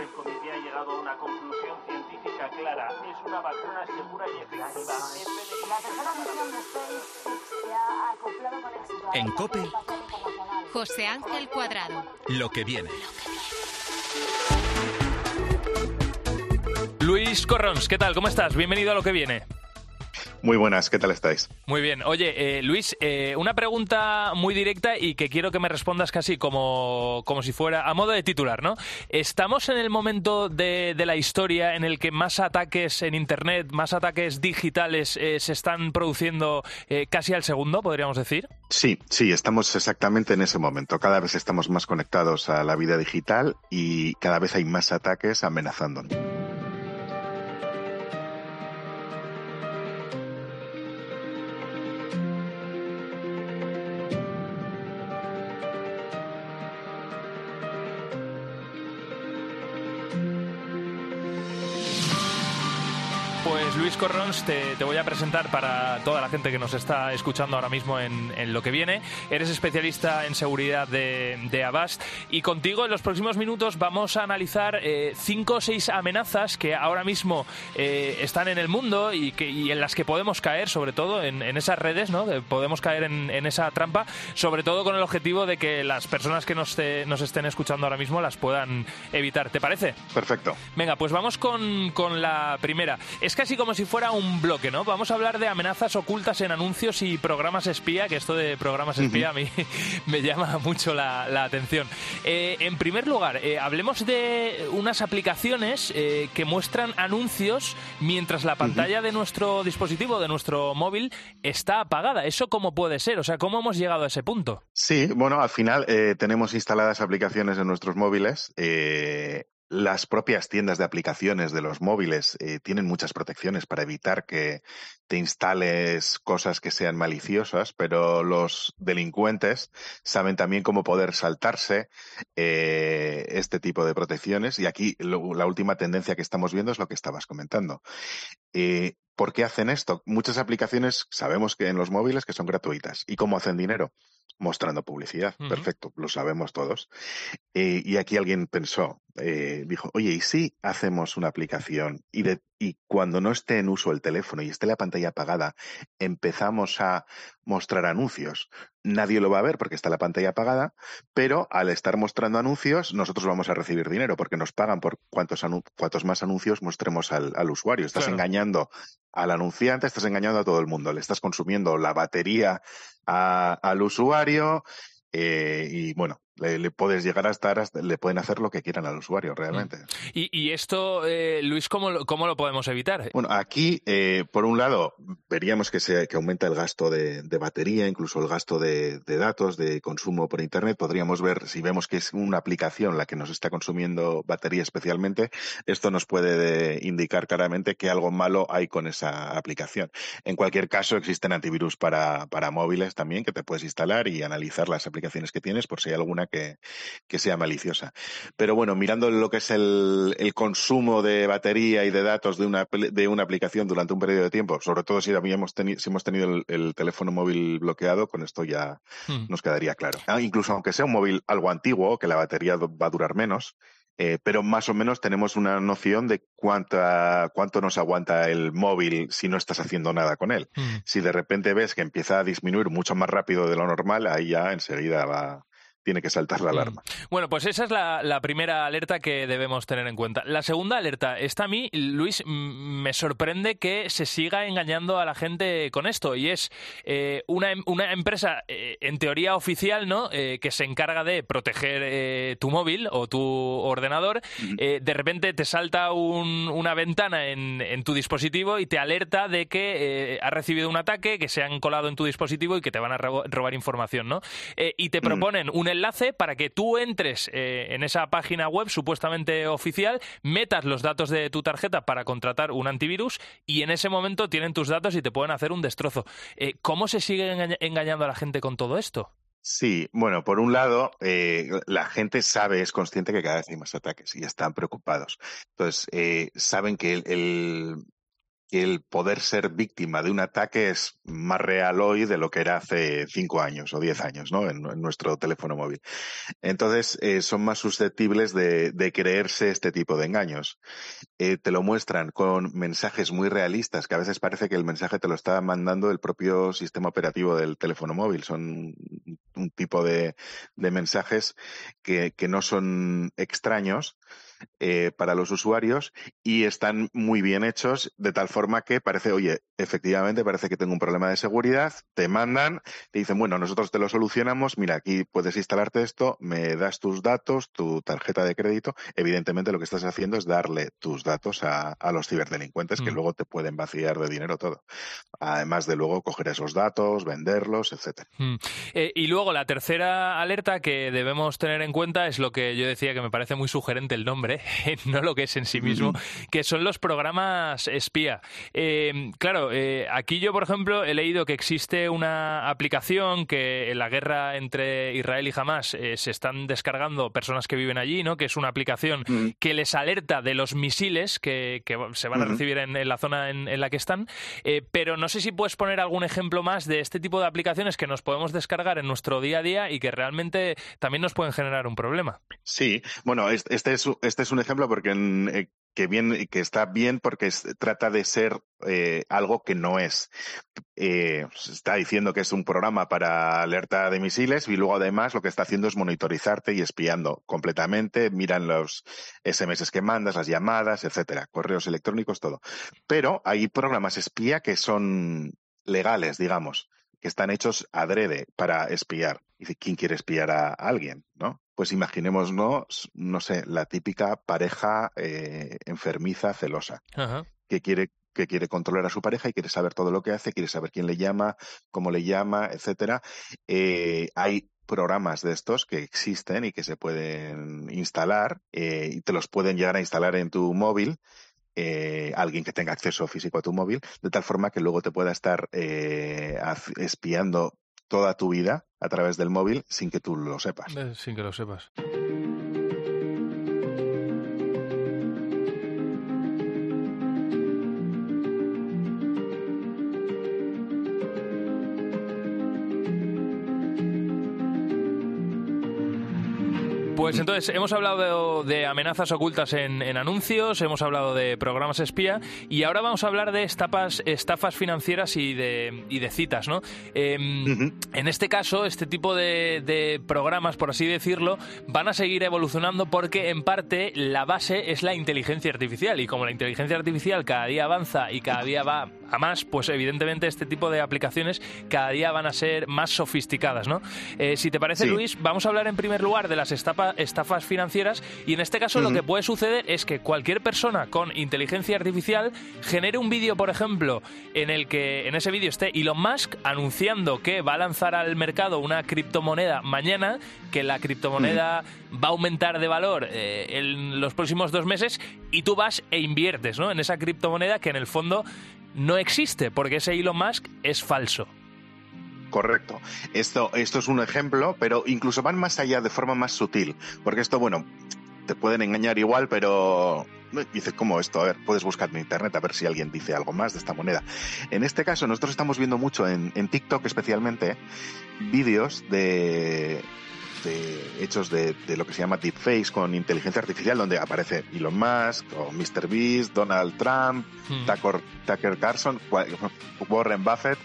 El comité ha llegado a una conclusión científica clara. Es una vacuna segura y efectiva. En la COPE. José Ángel Cuadrado. Lo que viene. Luis Corrons, ¿qué tal? ¿Cómo estás? Bienvenido a lo que viene. Muy buenas, ¿qué tal estáis? Muy bien. Oye, eh, Luis, eh, una pregunta muy directa y que quiero que me respondas casi como, como si fuera a modo de titular, ¿no? ¿Estamos en el momento de, de la historia en el que más ataques en Internet, más ataques digitales eh, se están produciendo eh, casi al segundo, podríamos decir? Sí, sí, estamos exactamente en ese momento. Cada vez estamos más conectados a la vida digital y cada vez hay más ataques amenazándonos. Luis Corrons, te, te voy a presentar para toda la gente que nos está escuchando ahora mismo en, en lo que viene. Eres especialista en seguridad de, de Avast y contigo en los próximos minutos vamos a analizar eh, cinco o seis amenazas que ahora mismo eh, están en el mundo y, que, y en las que podemos caer, sobre todo en, en esas redes, ¿no? Podemos caer en, en esa trampa, sobre todo con el objetivo de que las personas que nos, te- nos estén escuchando ahora mismo las puedan evitar. ¿Te parece? Perfecto. Venga, pues vamos con, con la primera. Es casi como si fuera un bloque, ¿no? Vamos a hablar de amenazas ocultas en anuncios y programas espía, que esto de programas espía a mí me llama mucho la, la atención. Eh, en primer lugar, eh, hablemos de unas aplicaciones eh, que muestran anuncios mientras la pantalla de nuestro dispositivo, de nuestro móvil, está apagada. ¿Eso cómo puede ser? O sea, ¿cómo hemos llegado a ese punto? Sí, bueno, al final eh, tenemos instaladas aplicaciones en nuestros móviles. Las propias tiendas de aplicaciones de los móviles eh, tienen muchas protecciones para evitar que te instales cosas que sean maliciosas, pero los delincuentes saben también cómo poder saltarse eh, este tipo de protecciones. Y aquí la última tendencia que estamos viendo es lo que estabas comentando. Eh, ¿Por qué hacen esto? Muchas aplicaciones sabemos que en los móviles que son gratuitas. ¿Y cómo hacen dinero? Mostrando publicidad. Perfecto, lo sabemos todos. Eh, y aquí alguien pensó, eh, dijo, oye, ¿y si hacemos una aplicación y, de, y cuando no esté en uso el teléfono y esté la pantalla apagada, empezamos a mostrar anuncios? Nadie lo va a ver porque está la pantalla apagada, pero al estar mostrando anuncios, nosotros vamos a recibir dinero porque nos pagan por cuantos, anu- cuantos más anuncios mostremos al, al usuario. Estás Claro. engañando al anunciante, estás engañando a todo el mundo. Le estás consumiendo la batería a- al usuario eh, y bueno, le, le puedes llegar a estar, hasta- le pueden hacer lo que quieran al usuario realmente. Y, y esto, eh, Luis, ¿cómo, lo- ¿cómo lo podemos evitar? Bueno, aquí, eh, por un lado, veríamos que, se, que aumenta el gasto de, de batería, incluso el gasto de, de datos, de consumo por Internet. Podríamos ver, si vemos que es una aplicación la que nos está consumiendo batería especialmente, esto nos puede de- indicar claramente que algo malo hay con esa aplicación. En cualquier caso, existen antivirus para, para móviles también que te puedes instalar y analizar las aplicaciones que tienes por si hay alguna que, que sea maliciosa. Pero bueno, mirando lo que es el, el consumo de batería y de datos de una, de una aplicación durante un periodo de tiempo, sobre todo si, habíamos si hemos tenido el, el teléfono móvil bloqueado, con esto ya Hmm. nos quedaría claro. Ah, incluso aunque sea un móvil algo antiguo, que la batería va a durar menos, Eh, pero más o menos tenemos una noción de cuánta, cuánto nos aguanta el móvil si no estás haciendo nada con él. Mm. Si de repente ves que empieza a disminuir mucho más rápido de lo normal, ahí ya enseguida va, tiene que saltar la alarma. Bueno, pues esa es la, la primera alerta que debemos tener en cuenta. La segunda alerta, esta a mí, Luis, me sorprende que se siga engañando a la gente con esto. Y es eh, una, em- una empresa, eh, en teoría oficial, ¿no? Eh, que se encarga de proteger tu móvil o tu ordenador. Eh, de repente te salta un- una ventana en, en tu dispositivo y te alerta de que has recibido un ataque, que se han colado en tu dispositivo y que te van a robar información, ¿no? Y te Mm. proponen un enlace para que tú entres eh, en esa página web supuestamente oficial, metas los datos de tu tarjeta para contratar un antivirus y en ese momento tienen tus datos y te pueden hacer un destrozo. Eh, ¿Cómo se sigue engaña- engañando a la gente con todo esto? Sí, bueno, por un lado, eh, la gente sabe, es consciente que cada vez hay más ataques y están preocupados. Entonces, saben que el, el poder ser víctima de un ataque es más real hoy de lo que era hace cinco años o diez años, ¿no? En, nuestro teléfono móvil. Entonces, eh, son más susceptibles de, creerse este tipo de engaños. Eh, te lo muestran con mensajes muy realistas, que a veces parece que el mensaje te lo está mandando el propio sistema operativo del teléfono móvil. Son un tipo de, mensajes que no son extraños, eh, para los usuarios y están muy bien hechos de tal forma que parece, oye, efectivamente parece que tengo un problema de seguridad, te mandan, te dicen, bueno, nosotros te lo solucionamos, mira, aquí puedes instalarte esto, me das tus datos, tu tarjeta de crédito, evidentemente lo que estás haciendo es darle tus datos a, a los ciberdelincuentes que Mm. luego te pueden vaciar de dinero todo. Además de luego coger esos datos, venderlos, etcétera. Mm. Eh, y luego la tercera alerta que debemos tener en cuenta es lo que yo decía que me parece muy sugerente el nombre, no lo que es en sí mismo, que son los programas espía. Eh, claro, eh, aquí yo, por ejemplo, he leído que existe una aplicación que en la guerra entre Israel y Hamas eh, se están descargando personas que viven allí, ¿no? Que es una aplicación Mm. que les alerta de los misiles que, que se van a recibir en, en la zona en, en la que están. Eh, pero no sé si puedes poner algún ejemplo más de este tipo de aplicaciones que nos podemos descargar en nuestro día a día y que realmente también nos pueden generar un problema. Sí, bueno, es- este es, este es un ejemplo porque eh, que está bien porque trata de ser eh, algo que no es. Eh, se está diciendo que es un programa para alerta de misiles y luego además lo que está haciendo es monitorizarte y espiando completamente, miran los SMS que mandas, las llamadas, etcétera, correos electrónicos, todo. Pero hay programas espía que son legales, digamos, que están hechos adrede para espiar. ¿quién quiere espiar a alguien? ¿No? Pues imaginémonos, no sé, la típica pareja eh, enfermiza, celosa, Ajá. que quiere que quiere controlar a su pareja y quiere saber todo lo que hace, quiere saber quién le llama, cómo le llama, etcétera. Eh, hay programas de estos que existen y que se pueden instalar eh, y te los pueden llegar a instalar en tu móvil eh, alguien que tenga acceso físico a tu móvil, de tal forma que luego te pueda estar eh, espiando toda tu vida a través del móvil sin que tú lo sepas. Eh, Sin que lo sepas. Pues entonces, hemos hablado de, de amenazas ocultas en, en anuncios, hemos hablado de programas espía y ahora vamos a hablar de estafas, estafas financieras y de, y de citas, ¿no? Em, en este caso, este tipo de, de programas, por así decirlo, van a seguir evolucionando porque en parte la base es la inteligencia artificial y como la inteligencia artificial cada día avanza y cada día va a más, pues evidentemente este tipo de aplicaciones cada día van a ser más sofisticadas, ¿no? Eh, si te parece, Sí. Luis, vamos a hablar en primer lugar de las estafa- estafas financieras y en este caso lo que puede suceder es que cualquier persona con inteligencia artificial genere un vídeo, por ejemplo, en el que en ese vídeo esté Elon Musk anunciando que va a lanzar al mercado una criptomoneda mañana, que la criptomoneda va a aumentar de valor eh, en los próximos dos meses y tú vas e inviertes ¿no? en esa criptomoneda que en el fondo no existe porque ese Elon Musk es falso. Correcto. Esto, esto es un ejemplo, pero incluso van más allá de forma más sutil. Porque esto, bueno, te pueden engañar igual, pero dice, ¿cómo esto? A ver, puedes buscar en internet a ver si alguien dice algo más de esta moneda. En este caso, nosotros estamos viendo mucho en, en TikTok especialmente vídeos de de hechos de, de, lo que se llama deepfakes con inteligencia artificial, donde aparece Elon Musk, o Mr. Beast, Donald Trump, hmm. Tucker, Tucker Carlson, Warren Buffett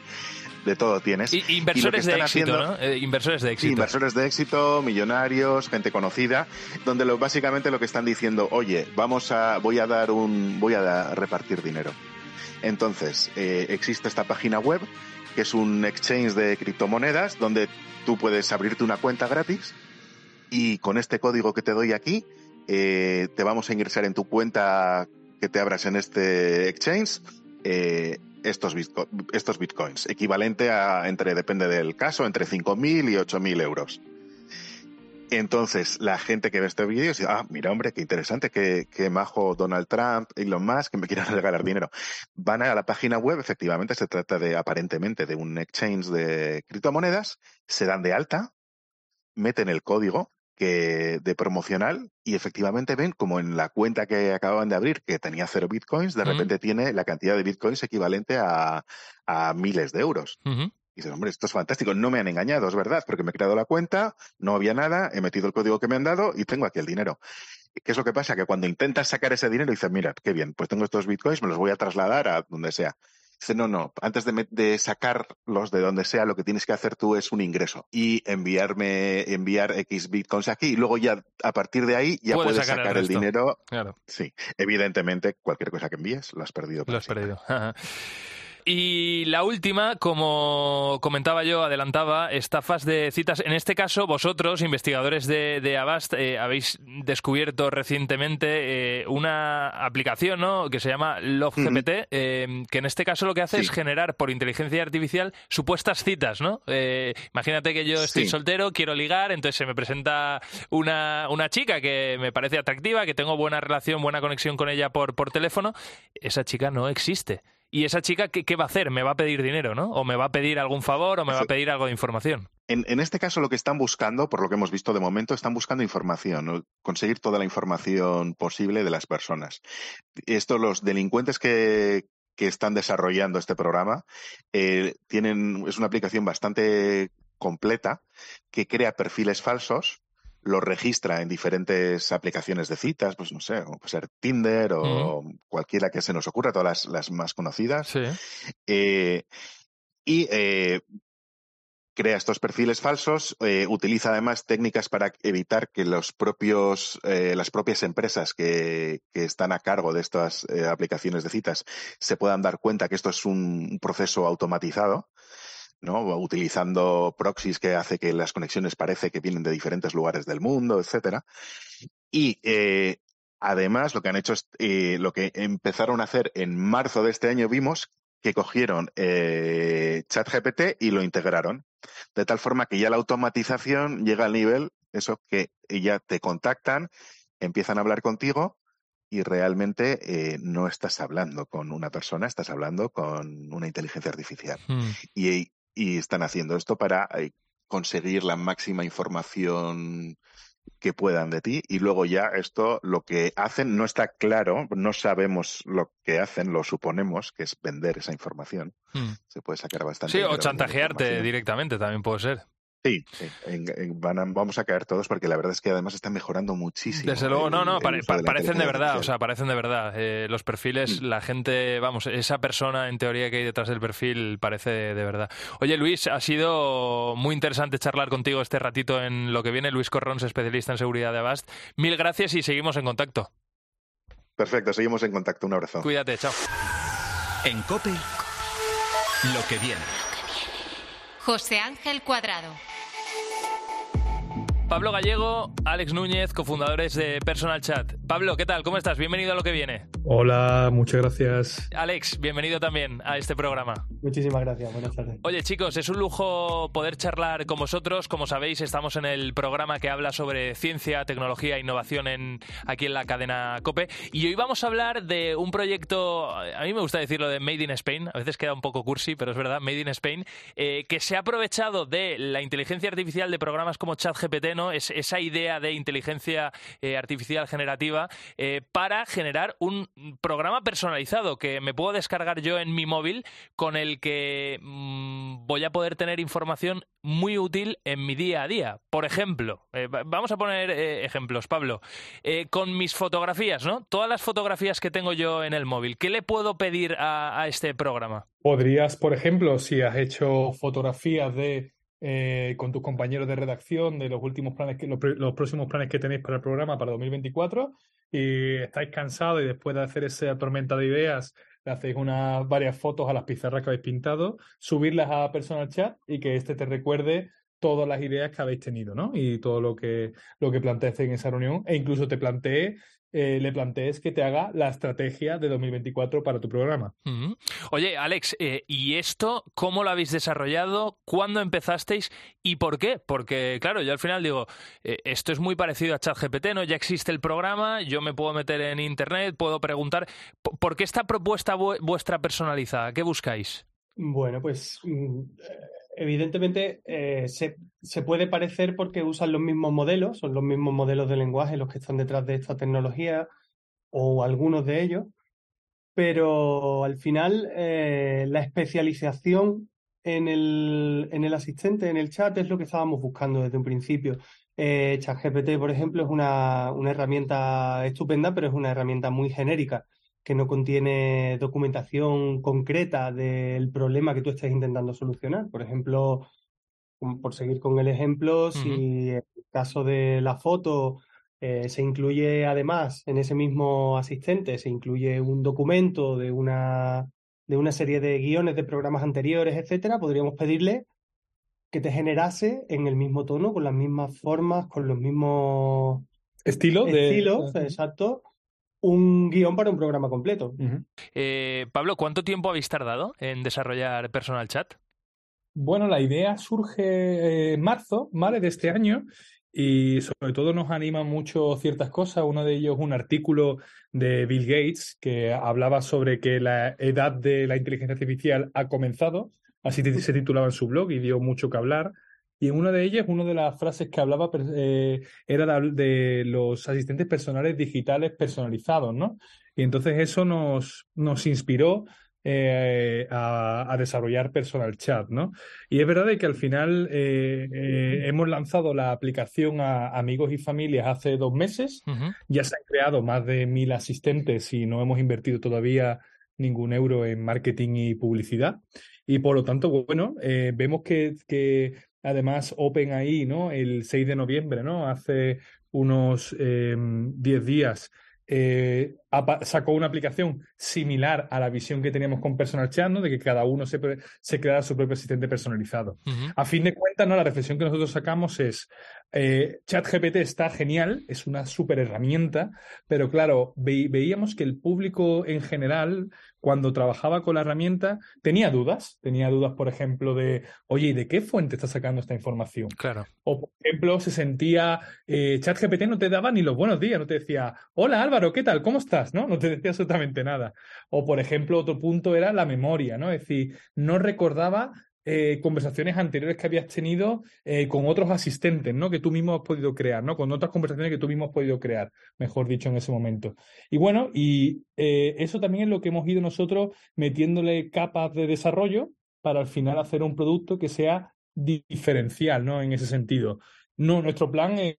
de todo tienes. Y, inversores de éxito, ¿no? Eh, inversores de éxito. inversores de éxito, millonarios, gente conocida, donde lo, básicamente lo que están diciendo, oye, vamos a, voy a dar un, voy a repartir dinero. Entonces, eh, existe esta página web que es un exchange de criptomonedas donde tú puedes abrirte una cuenta gratis y con este código que te doy aquí eh, te vamos a ingresar en tu cuenta que te abras en este exchange eh, estos, estos bitcoins, equivalente a entre, depende del caso, entre 5.000 y 8.000 euros. Entonces, la gente que ve este vídeo dice, ah, mira, hombre, qué interesante, que, majo Donald Trump, Elon Musk, que me quieran regalar dinero. Van a la página web, efectivamente, se trata de, aparentemente, de un exchange de criptomonedas, se dan de alta, meten el código que, de promocional y efectivamente ven como en la cuenta que acababan de abrir, que tenía cero bitcoins, de repente tiene la cantidad de bitcoins equivalente a, miles de euros. Y dices, hombre, esto es fantástico, no me han engañado, es verdad, porque me he creado la cuenta, no había nada, he metido el código que me han dado y tengo aquí el dinero. ¿Qué es lo que pasa? Que cuando intentas sacar ese dinero dices, mira, qué bien, pues tengo estos bitcoins, me los voy a trasladar a donde sea. Dice, no, no, antes de, de, sacarlos de donde sea, lo que tienes que hacer tú es un ingreso y enviarme, enviar X bitcoins aquí y luego ya a partir de ahí ya puedes, sacar, el, dinero. Claro. Sí, evidentemente cualquier cosa que envíes lo has perdido. Lo has perdido. Y la última, como comentaba yo, adelantaba, estafas de citas. En este caso, vosotros, investigadores de, de Avast, eh, habéis descubierto recientemente eh, una aplicación ¿no? que se llama LoveGPT, eh, que en este caso lo que hace es generar por inteligencia artificial supuestas citas. ¿no? imagínate que yo estoy soltero, quiero ligar, entonces se me presenta una, una chica que me parece atractiva, que tengo buena relación, buena conexión con ella por, por teléfono. Esa chica no existe. ¿Y esa chica ¿qué, va a hacer? ¿Me va a pedir dinero, no? ¿O me va a pedir algún favor o me va a pedir algo de información? En, este caso lo que están buscando, por lo que hemos visto de momento, están buscando información, conseguir toda la información posible de las personas. Esto, los delincuentes que, están desarrollando este programa eh, tienen, es una aplicación bastante completa que crea perfiles falsos lo registra en diferentes aplicaciones de citas, pues no sé, puede ser Tinder o cualquiera que se nos ocurra, todas las, más conocidas. Eh, y eh, crea estos perfiles falsos, eh, utiliza además técnicas para evitar que los propios, las propias empresas que, que, están a cargo de estas aplicaciones de citas se puedan dar cuenta que esto es un proceso automatizado ¿no? Utilizando proxies que hace que las conexiones parece que vienen de diferentes lugares del mundo, etcétera. Y eh, además lo que han hecho es eh, lo que empezaron a hacer en marzo de este año vimos que cogieron eh, ChatGPT y lo integraron. De tal forma que ya la automatización llega al nivel, eso que ya te contactan, empiezan a hablar contigo y realmente eh, no estás hablando con una persona, estás hablando con una inteligencia artificial. Hmm. Y, y están haciendo esto para eh, conseguir la máxima información que puedan de ti y luego ya esto lo que hacen no está claro, no sabemos lo que hacen, lo suponemos que es vender esa información. Hmm. Se puede sacar bastante. Sí, o chantajearte directamente también puede ser. Sí, vamos a caer todos porque la verdad es que además están mejorando muchísimo. Desde luego, no, no, parecen de verdad, o sea, parecen de verdad. Eh, los perfiles, mm. la gente, vamos, esa persona en teoría que hay detrás del perfil parece de, verdad. Oye, Luis, ha sido muy interesante charlar contigo este ratito en lo que viene. Luis Corrons, especialista en seguridad de Avast. Mil gracias y seguimos en contacto. Perfecto, seguimos en contacto. Un abrazo. Cuídate, chao. En COPE, lo que viene. José Ángel Cuadrado. Pablo Gallego, Alex Núñez, cofundadores de Personal Chat. Pablo, ¿qué tal? ¿Cómo estás? Bienvenido a lo que viene. Hola, muchas gracias. Alex, bienvenido también a este programa. Muchísimas gracias, buenas tardes. Oye chicos, es un lujo poder charlar con vosotros. Como sabéis, estamos en el programa que habla sobre ciencia, tecnología e innovación en, aquí en la cadena COPE. Y hoy vamos a hablar de un proyecto, a mí me gusta decirlo de Made in Spain, a veces queda un poco cursi, pero es verdad, Made in Spain, eh, que se ha aprovechado de la inteligencia artificial de programas como ChatGPT, Es, esa idea de inteligencia eh, artificial generativa eh, para generar un programa personalizado que me puedo descargar yo en mi móvil con el que mm, voy a poder tener información muy útil en mi día a día. Por ejemplo, eh, vamos a poner ejemplos, Pablo. Con mis fotografías, ¿no? Todas las fotografías que tengo yo en el móvil, ¿qué le puedo pedir a este programa? Podrías, por ejemplo, si has hecho fotografías de eh, con tus compañeros de redacción de los últimos planes, que, los, los, próximos planes que tenéis para el programa para 2024 y estáis cansados y después de hacer esa tormenta de ideas le hacéis unas varias fotos a las pizarras que habéis pintado, subirlas a Personal Chat y que este te recuerde todas las ideas que habéis tenido, ¿no? Y todo lo que, lo que planteaste en esa reunión. E incluso te planteé eh, le plantees que te haga la estrategia de 2024 para tu programa. Uh -huh. Oye, Alex, eh, ¿y esto cómo lo habéis desarrollado? ¿Cuándo empezasteis? ¿Y por qué? Porque, claro, yo al final digo, eh, esto es muy parecido a ChatGPT, ¿no? Ya existe el programa, yo me puedo meter en Internet, puedo preguntar. ¿Por qué esta propuesta vuestra personalizada? ¿Qué buscáis? Bueno, pues mm, evidentemente eh, se, se, puede parecer porque usan los mismos modelos, son los mismos modelos de lenguaje los que están detrás de esta tecnología o algunos de ellos, pero al final eh, la especialización en el, en el asistente, en el chat, es lo que estábamos buscando desde un principio. Eh, ChatGPT, por ejemplo, es una, una herramienta estupenda, pero es una herramienta muy genérica que no contiene documentación concreta del problema que tú estés intentando solucionar. Por ejemplo, por seguir con el ejemplo, uh -huh. si en el caso de la foto eh, se incluye además en ese mismo asistente, se incluye un documento de una, de una serie de guiones de programas anteriores, etcétera, podríamos pedirle que te generase en el mismo tono, con las mismas formas, con los mismos de... estilos, exacto, un guion para un programa completo. Uh -huh. eh, Pablo, ¿cuánto tiempo habéis tardado en desarrollar Personal Chat? Bueno, la idea surge en marzo, ¿vale? De este año y sobre todo nos anima mucho ciertas cosas. Uno de ellos un artículo de Bill Gates que hablaba sobre que la edad de la inteligencia artificial ha comenzado, así se titulaba en su blog y dio mucho que hablar. Y en una de ellas, una de las frases que hablaba eh, era de, los asistentes personales digitales personalizados, ¿no? Y entonces eso nos, nos inspiró eh, a, a, desarrollar Personal Chat, ¿no? Y es verdad de que al final eh, eh, hemos lanzado la aplicación a amigos y familias hace dos meses, uh -huh. ya se han creado más de mil asistentes y no hemos invertido todavía ningún euro en marketing y publicidad. Y por lo tanto, bueno, vemos que, que además OpenAI, ¿no? El 6 de noviembre, ¿no? Hace unos 10 eh, días eh, sacó una aplicación similar a la visión que teníamos con Personal Chat, ¿no? de que cada uno se, se creara su propio asistente personalizado. Uh -huh. A fin de cuentas, ¿no? la reflexión que nosotros sacamos es, eh, ChatGPT está genial, es una súper herramienta, pero claro, ve veíamos que el público en general, cuando trabajaba con la herramienta, tenía dudas, tenía dudas, por ejemplo, de, oye, ¿y de qué fuente está sacando esta información? Claro. O, por ejemplo, se sentía, eh, ChatGPT no te daba ni los buenos días, no te decía, hola Álvaro, ¿qué tal? ¿Cómo estás? ¿no? No te decía absolutamente nada. O, por ejemplo, otro punto era la memoria, ¿no? Es decir, no recordaba eh, conversaciones anteriores que habías tenido eh, con otros asistentes, ¿no? Que tú mismo has podido crear, ¿no? Con otras conversaciones que tú mismo has podido crear, mejor dicho, en ese momento. Y bueno, y eh, eso también es lo que hemos ido nosotros metiéndole capas de desarrollo para al final hacer un producto que sea diferencial, ¿no? En ese sentido. No, nuestro plan es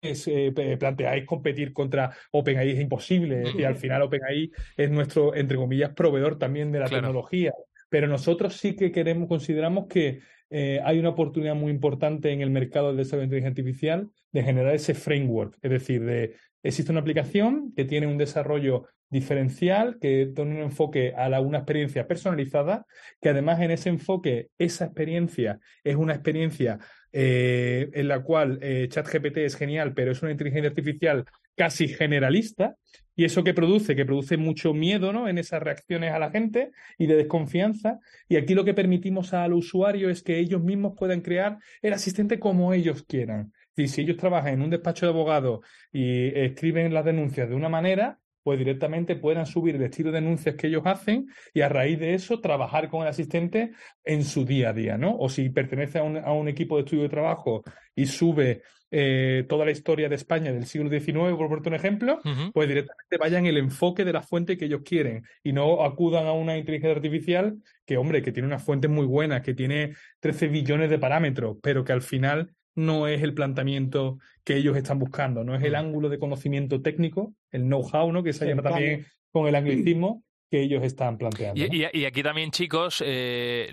es, eh, planteáis competir contra OpenAI es imposible y al final OpenAI es nuestro, entre comillas, proveedor también de la claro. tecnología. Pero nosotros sí que queremos, consideramos que eh, hay una oportunidad muy importante en el mercado del desarrollo de inteligencia artificial de generar ese framework, es decir, de existe una aplicación que tiene un desarrollo diferencial, que tiene un enfoque a la, una experiencia personalizada, que además en ese enfoque, esa experiencia es una experiencia eh, en la cual eh, ChatGPT es genial, pero es una inteligencia artificial casi generalista. ¿Y eso que produce? Que produce mucho miedo ¿no? en esas reacciones a la gente y de desconfianza. Y aquí lo que permitimos al usuario es que ellos mismos puedan crear el asistente como ellos quieran. Y si ellos trabajan en un despacho de abogados y escriben las denuncias de una manera, pues directamente puedan subir el estilo de anuncios que ellos hacen y a raíz de eso trabajar con el asistente en su día a día, ¿no? O si pertenece a un, a un equipo de estudio de trabajo y sube eh, toda la historia de España del siglo XIX, por ponerte un ejemplo, pues directamente vayan el enfoque de la fuente que ellos quieren y no acudan a una inteligencia artificial que, hombre, que tiene unas fuentes muy buenas, que tiene 13 billones de parámetros, pero que al final no es el planteamiento que ellos están buscando, no es el Mm. ángulo de conocimiento técnico, el know-how, ¿no? Que se llama también con el anglicismo que ellos están planteando. ¿no? Y, aquí también, chicos, eh,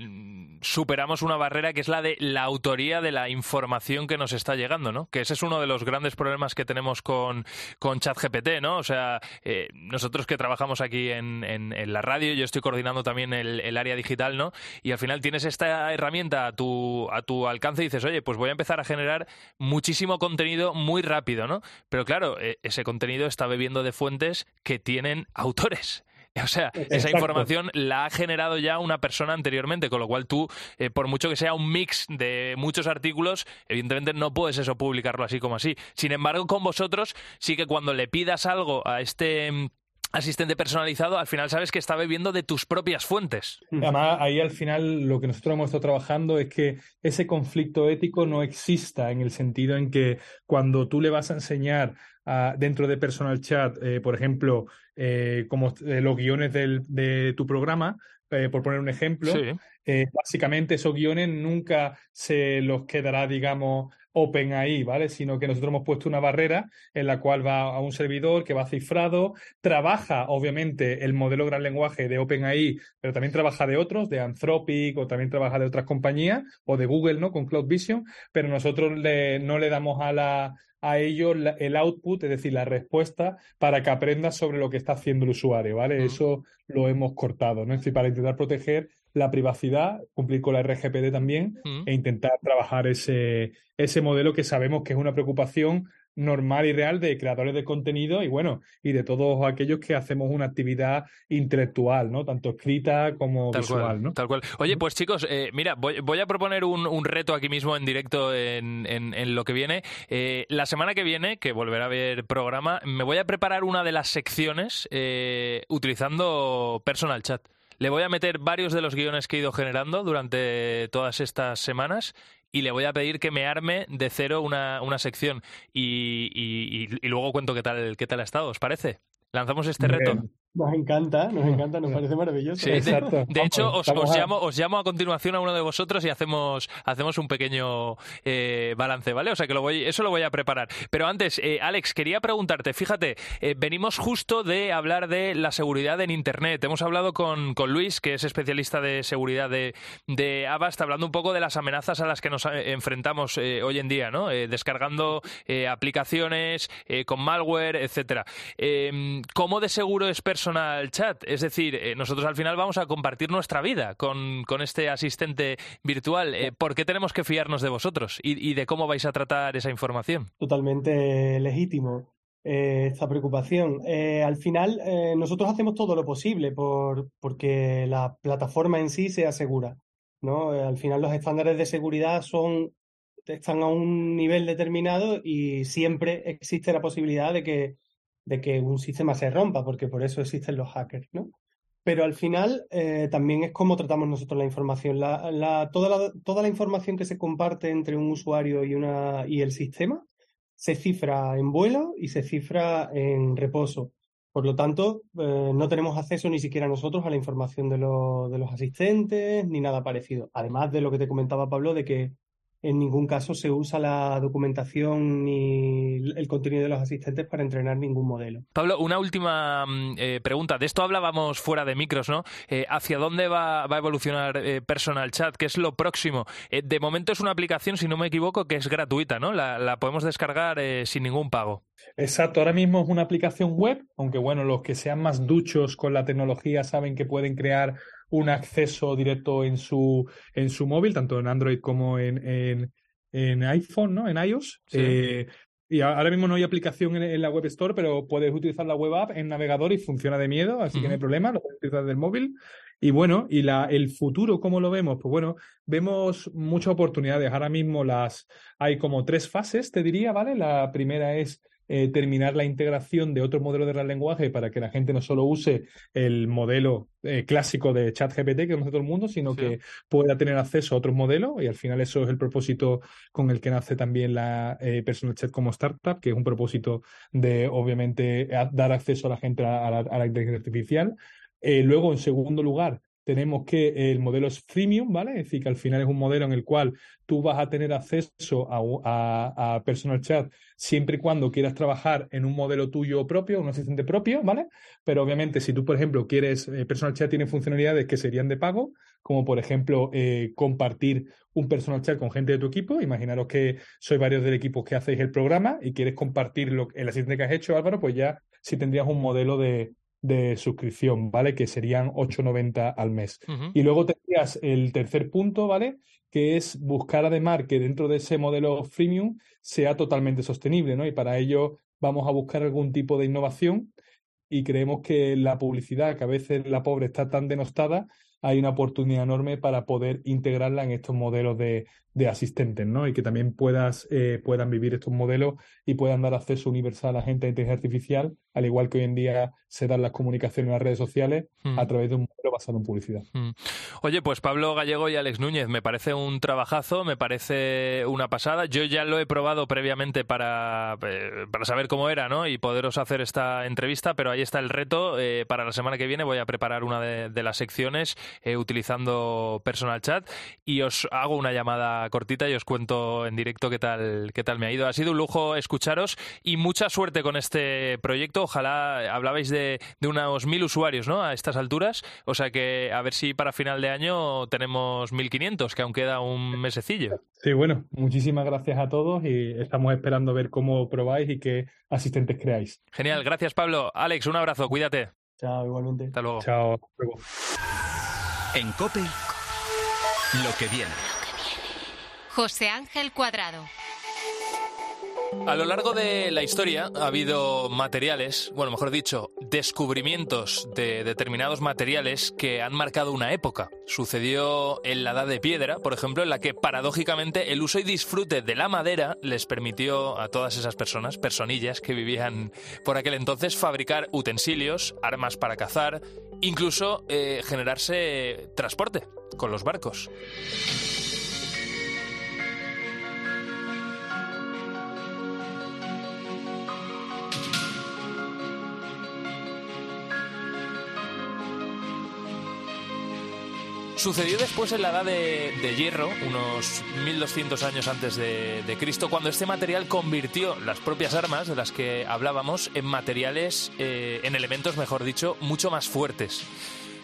superamos una barrera que es la de la autoría de la información que nos está llegando, ¿no? Que ese es uno de los grandes problemas que tenemos con, con ChatGPT, ¿no? O sea, eh, nosotros que trabajamos aquí en, en- en la radio, yo estoy coordinando también el, el área digital, ¿no? Y al final tienes esta herramienta a tu, a tu alcance y dices, oye, pues voy a empezar a generar muchísimo contenido muy rápido, ¿no? Pero claro, eh, ese contenido está bebiendo de fuentes que tienen autores. O sea, esa información la ha generado ya una persona anteriormente, con lo cual tú, eh, por mucho que sea un mix de muchos artículos, evidentemente no puedes eso publicarlo así como así. Sin embargo, con vosotros sí que cuando le pidas algo a este mm, asistente personalizado, al final sabes que está bebiendo de tus propias fuentes. Además, ahí al final lo que nosotros hemos estado trabajando es que ese conflicto ético no exista en el sentido en que cuando tú le vas a enseñar a- dentro de Personal Chat, eh, por ejemplo, eh, como eh, los guiones del- de tu programa, eh, por poner un ejemplo, Sí. eh, básicamente esos guiones nunca se los quedará, digamos, open ahí, ¿vale? Sino que nosotros hemos puesto una barrera en la cual va a un servidor que va cifrado, trabaja, obviamente, el modelo gran lenguaje de OpenAI, pero también trabaja de otros, de Anthropic o también trabaja de otras compañías o de Google, ¿no? Con Cloud Vision, pero nosotros le- no le damos a la a ellos la- el output, es decir, la respuesta para que aprenda sobre lo que está haciendo el usuario, ¿vale? Eso lo hemos cortado, ¿no? Es decir, para intentar proteger la privacidad, cumplir con la RGPD también e intentar trabajar ese, ese modelo que sabemos que es una preocupación normal y real de creadores de contenido y bueno, y de todos aquellos que hacemos una actividad intelectual, ¿no? Tanto escrita como Tal visual, cual, ¿no? tal cual. Oye, pues chicos, eh, mira, voy, voy a proponer un, un reto aquí mismo en directo en, en- en lo que viene. Eh, la semana que viene, que volverá a haber programa, me voy a preparar una de las secciones eh, utilizando Personal Chat. Le voy a meter varios de los guiones que he ido generando durante todas estas semanas y le voy a pedir que me arme de cero una, una sección y, y- y- luego cuento qué tal, qué tal ha estado, ¿os parece? ¿Lanzamos este reto? Nos encanta, nos encanta, nos parece maravilloso. Sí, de, Exacto. de hecho, os, os llamo, os llamo a continuación a uno de vosotros y hacemos, hacemos un pequeño eh, balance, ¿vale? O sea que lo voy, eso lo voy a preparar. Pero antes, eh, Alex, quería preguntarte, fíjate, eh, venimos justo de hablar de la seguridad en Internet. Hemos hablado con, con Luis, que es especialista de seguridad de, de Avast, hablando un poco de las amenazas a las que nos eh, enfrentamos eh, hoy en día, ¿no? Eh, descargando eh, aplicaciones eh, con malware, etcétera. Eh, ¿Cómo de seguro es personal chat? Es decir, eh, nosotros al final vamos a compartir nuestra vida con, con este asistente virtual. Eh, ¿Por qué tenemos que fiarnos de vosotros y, de cómo vais a tratar esa información? totalmente legítimo eh, esta preocupación. Eh, al final, nosotros hacemos todo lo posible por porque la plataforma en sí sea segura, ¿no? Al final, los estándares de seguridad son están a un nivel determinado y siempre existe la posibilidad de que de que un sistema se rompa, porque por eso existen los hackers, ¿no? Pero al final eh, también es cómo tratamos nosotros la información. La, toda, la, toda la información que se comparte entre un usuario y, una, y el sistema se cifra en vuelo y se cifra en reposo. Por lo tanto, eh, no tenemos acceso ni siquiera nosotros a la información de, de los asistentes ni nada parecido. Además de lo que te comentaba Pablo, de que en ningún caso se usa la documentación ni el contenido de los asistentes para entrenar ningún modelo. Pablo, una última mm, eh, pregunta. De esto hablábamos fuera de micros, ¿no? Eh, ¿Hacia dónde va, va a evolucionar eh, Personal Chat? ¿Qué es lo próximo? Eh, de momento es una aplicación, si no me equivoco, que es gratuita, ¿no? La, la podemos descargar eh, sin ningún pago. Exacto, ahora mismo es una aplicación web, aunque bueno, los que sean más duchos con la tecnología saben que pueden crear un acceso directo en su, en su móvil, tanto en Android como en, en, en iPhone, ¿no? En iOS. Sí. Eh, y ahora mismo no hay aplicación en, en la Web Store, pero puedes utilizar la web app en navegador y funciona de miedo, así que no hay problema, lo puedes utilizar del móvil. Y bueno, y la, el futuro, ¿cómo lo vemos? Pues bueno, vemos muchas oportunidades. Ahora mismo las hay como tres fases, te diría, ¿vale? La primera es eh, terminar la integración de otros modelos de lenguaje para que la gente no solo use el modelo eh, clásico de ChatGPT que conoce todo el mundo, sino que pueda tener acceso a otros modelos y al final eso es el propósito con el que nace también la eh, Personal Chat como startup, que es un propósito de obviamente dar acceso a la gente a la, a la inteligencia artificial. luego, en segundo lugar, tenemos que el modelo es freemium, ¿vale? Es decir, que al final es un modelo en el cual tú vas a tener acceso a, personal chat siempre y cuando quieras trabajar en un modelo tuyo propio, un asistente propio, ¿vale? Pero obviamente, si tú, por ejemplo, quieres, eh, personal chat tiene funcionalidades que serían de pago, como por ejemplo eh, compartir un personal chat con gente de tu equipo. Imaginaros que sois varios del equipo que hacéis el programa y quieres compartir el asistente que has hecho, Álvaro, pues ya si tendrías un modelo de, de suscripción, ¿vale? Que serían 8,90 al mes. Y luego tendrías el tercer punto, ¿vale? Que es buscar además que dentro de ese modelo freemium sea totalmente sostenible, ¿no? Y para ello vamos a buscar algún tipo de innovación y creemos que la publicidad, que a veces la pobre está tan denostada, hay una oportunidad enorme para poder integrarla en estos modelos de, de asistentes, ¿no? Y que también puedas, eh, puedan vivir estos modelos y puedan dar acceso universal a la gente a inteligencia artificial, al igual que hoy en día se dan las comunicaciones en las redes sociales hmm. a través de un modelo basado en publicidad. Hmm. Oye, pues Pablo Gallego y Alex Núñez, me parece un trabajazo, me parece una pasada. Yo ya lo he probado previamente para, eh, para saber cómo era, ¿no? Y poderos hacer esta entrevista, pero ahí está el reto. Eh, para la semana que viene voy a preparar una de, de las secciones utilizando Personal Chat y os hago una llamada cortita y os cuento en directo qué tal, qué tal me ha ido. Ha sido un lujo escucharos y mucha suerte con este proyecto. Ojalá hablabais de, de unos mil usuarios ¿no? a estas alturas. O sea que a ver si para final de año tenemos 1500, que aún queda un mesecillo. Sí, bueno, muchísimas gracias a todos y estamos esperando ver cómo probáis y qué asistentes creáis. Genial, gracias Pablo. Alex, un abrazo, cuídate. Chao, igualmente. Hasta luego. Chao. En COPE, lo que viene. José Ángel Cuadrado. A lo largo de la historia ha habido materiales, bueno, mejor dicho, descubrimientos de determinados materiales que han marcado una época. Sucedió en la Edad de Piedra, por ejemplo, en la que paradójicamente el uso y disfrute de la madera les permitió a todas esas personas, personillas que vivían por aquel entonces, fabricar utensilios, armas para cazar, incluso eh, generarse transporte con los barcos. Sucedió después en la edad de, hierro, unos 1200 años antes de, Cristo, cuando este material convirtió las propias armas de las que hablábamos en materiales, eh, en elementos, mejor dicho, mucho más fuertes.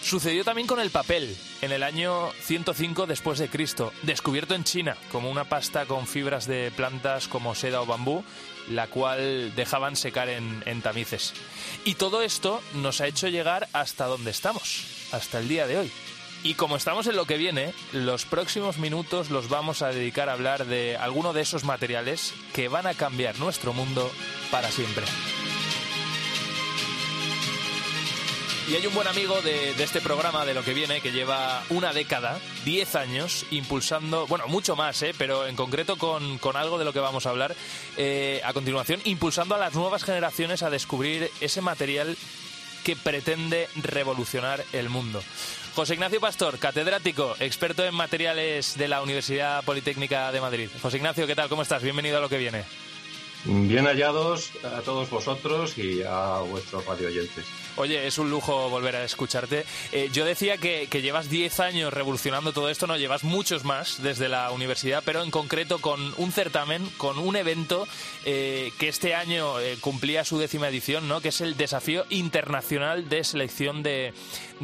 Sucedió también con el papel, en el año 105 después de Cristo, descubierto en China como una pasta con fibras de plantas como seda o bambú, la cual dejaban secar en, en tamices. Y todo esto nos ha hecho llegar hasta donde estamos, hasta el día de hoy. Y como estamos en lo que viene, los próximos minutos los vamos a dedicar a hablar de alguno de esos materiales que van a cambiar nuestro mundo para siempre. Y hay un buen amigo de, este programa, de lo que viene, que lleva una década, 10 años, impulsando, bueno, mucho más, ¿eh? pero en concreto con, algo de lo que vamos a hablar eh, a continuación, impulsando a las nuevas generaciones a descubrir ese material que pretende revolucionar el mundo. José Ignacio Pastor, catedrático, experto en materiales de la Universidad Politécnica de Madrid. José Ignacio, ¿qué tal? ¿Cómo estás? Bienvenido a lo que viene. Bien hallados a todos vosotros y a vuestros radio oyentes. Oye, es un lujo volver a escucharte. Eh, yo decía que, llevas 10 años revolucionando todo esto, no llevas muchos más desde la universidad, pero en concreto con un certamen, con un evento eh, que este año eh, cumplía su décima edición, ¿no? que es el Desafío Internacional de Selección de,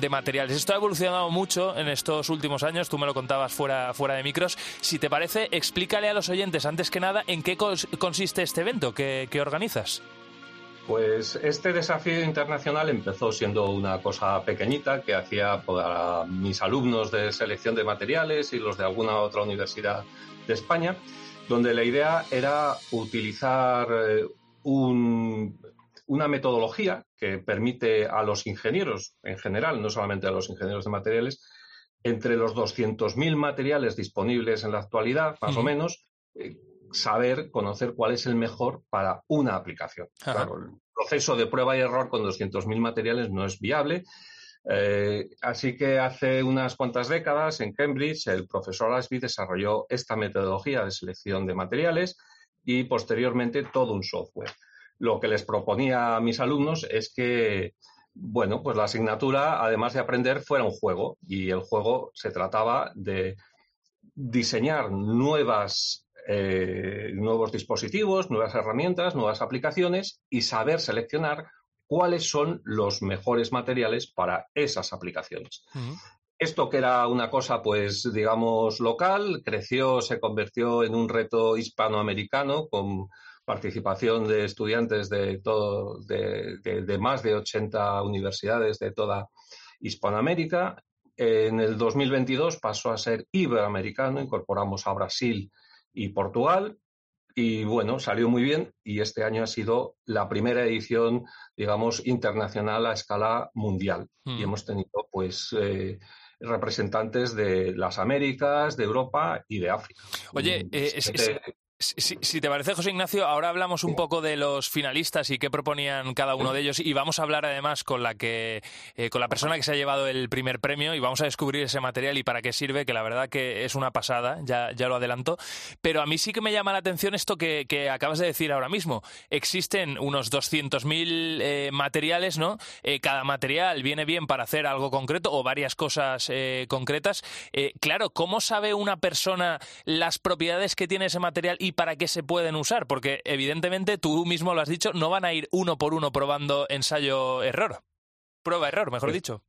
Materiales. Esto ha evolucionado mucho en estos últimos años, tú me lo contabas fuera, fuera de micros. Si te parece, explícale a los oyentes, antes que nada, en qué consiste este evento que organizas. Pues este desafío internacional empezó siendo una cosa pequeñita que hacía para mis alumnos de selección de materiales y los de alguna otra universidad de España, donde la idea era utilizar eh, una metodología que permite a los ingenieros en general, no solamente a los ingenieros de materiales, entre los 200.000 materiales disponibles en la actualidad, más o menos, eh, saber, conocer cuál es el mejor para una aplicación. Claro, el proceso de prueba y error con 200.000 materiales no es viable. Eh, así que hace unas cuantas décadas en Cambridge el profesor Asby desarrolló esta metodología de selección de materiales y posteriormente todo un software. Lo que les proponía a mis alumnos es que, bueno, pues la asignatura, además de aprender, fuera un juego y el juego se trataba de diseñar nuevas eh, nuevos dispositivos, nuevas herramientas, nuevas aplicaciones y saber seleccionar cuáles son los mejores materiales para esas aplicaciones. Esto que era una cosa, pues, digamos, local, creció, se convirtió en un reto hispanoamericano con participación de estudiantes de, todo, de, de más de 80 universidades de toda Hispanoamérica. En el 2022 pasó a ser iberoamericano, incorporamos a Brasil y Portugal. Y bueno, salió muy bien y este año ha sido la primera edición, digamos, internacional a escala mundial. Y Mm. hemos tenido, pues, eh, representantes de las Américas, de Europa y de África. Oye, eh, es- es- Si, te parece, José Ignacio, ahora hablamos un poco de los finalistas y qué proponían cada uno de ellos y vamos a hablar además con la que eh, con la persona que se ha llevado el primer premio y vamos a descubrir ese material y para qué sirve, que la verdad que es una pasada, ya, ya lo adelanto. Pero a mí sí que me llama la atención esto que, que acabas de decir ahora mismo. Existen unos 200.000 eh, materiales, ¿no? Eh, cada material viene bien para hacer algo concreto o varias cosas eh, concretas. Claro, ¿cómo sabe una persona las propiedades que tiene ese material y para qué se pueden usar? Porque evidentemente tú mismo lo has dicho, no van a ir uno por uno probando ensayo-error. Prueba-error, mejor dicho.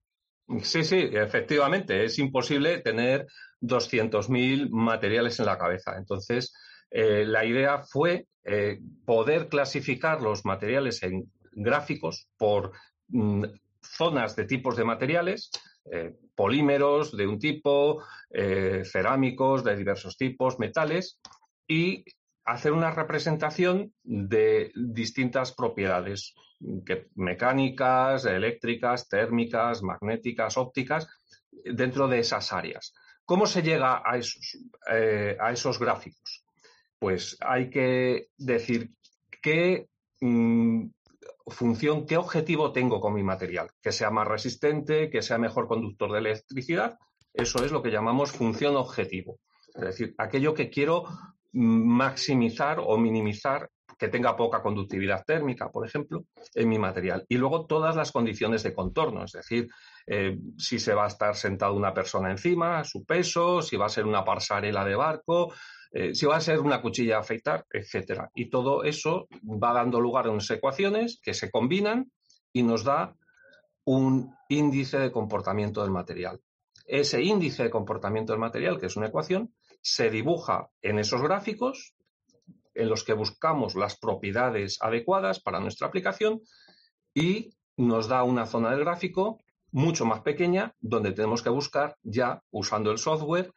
Sí, sí, efectivamente. Es imposible tener 200.000 materiales en la cabeza. Entonces, eh, la idea fue eh, poder clasificar los materiales en gráficos por mm, zonas de tipos de materiales, eh, polímeros de un tipo, cerámicos de diversos tipos, metales, y hacer una representación de distintas propiedades mecánicas, eléctricas, térmicas, magnéticas, ópticas, dentro de esas áreas. ¿Cómo se llega a esos, eh, a esos gráficos? Pues hay que decir qué mm, función, qué objetivo tengo con mi material, que sea más resistente, que sea mejor conductor de electricidad. Eso es lo que llamamos función objetivo. Es decir, aquello que quiero maximizar o minimizar que tenga poca conductividad térmica, por ejemplo, en mi material. Y luego todas las condiciones de contorno, es decir, eh, si se va a estar sentado una persona encima, su peso, si va a ser una pasarela de barco, eh, si va a ser una cuchilla de afeitar, etcétera. Y todo eso va dando lugar a unas ecuaciones que se combinan y nos da un índice de comportamiento del material. Ese índice de comportamiento del material, que es una ecuación, se dibuja en esos gráficos en los que buscamos las propiedades adecuadas para nuestra aplicación y nos da una zona del gráfico mucho más pequeña donde tenemos que buscar ya usando el software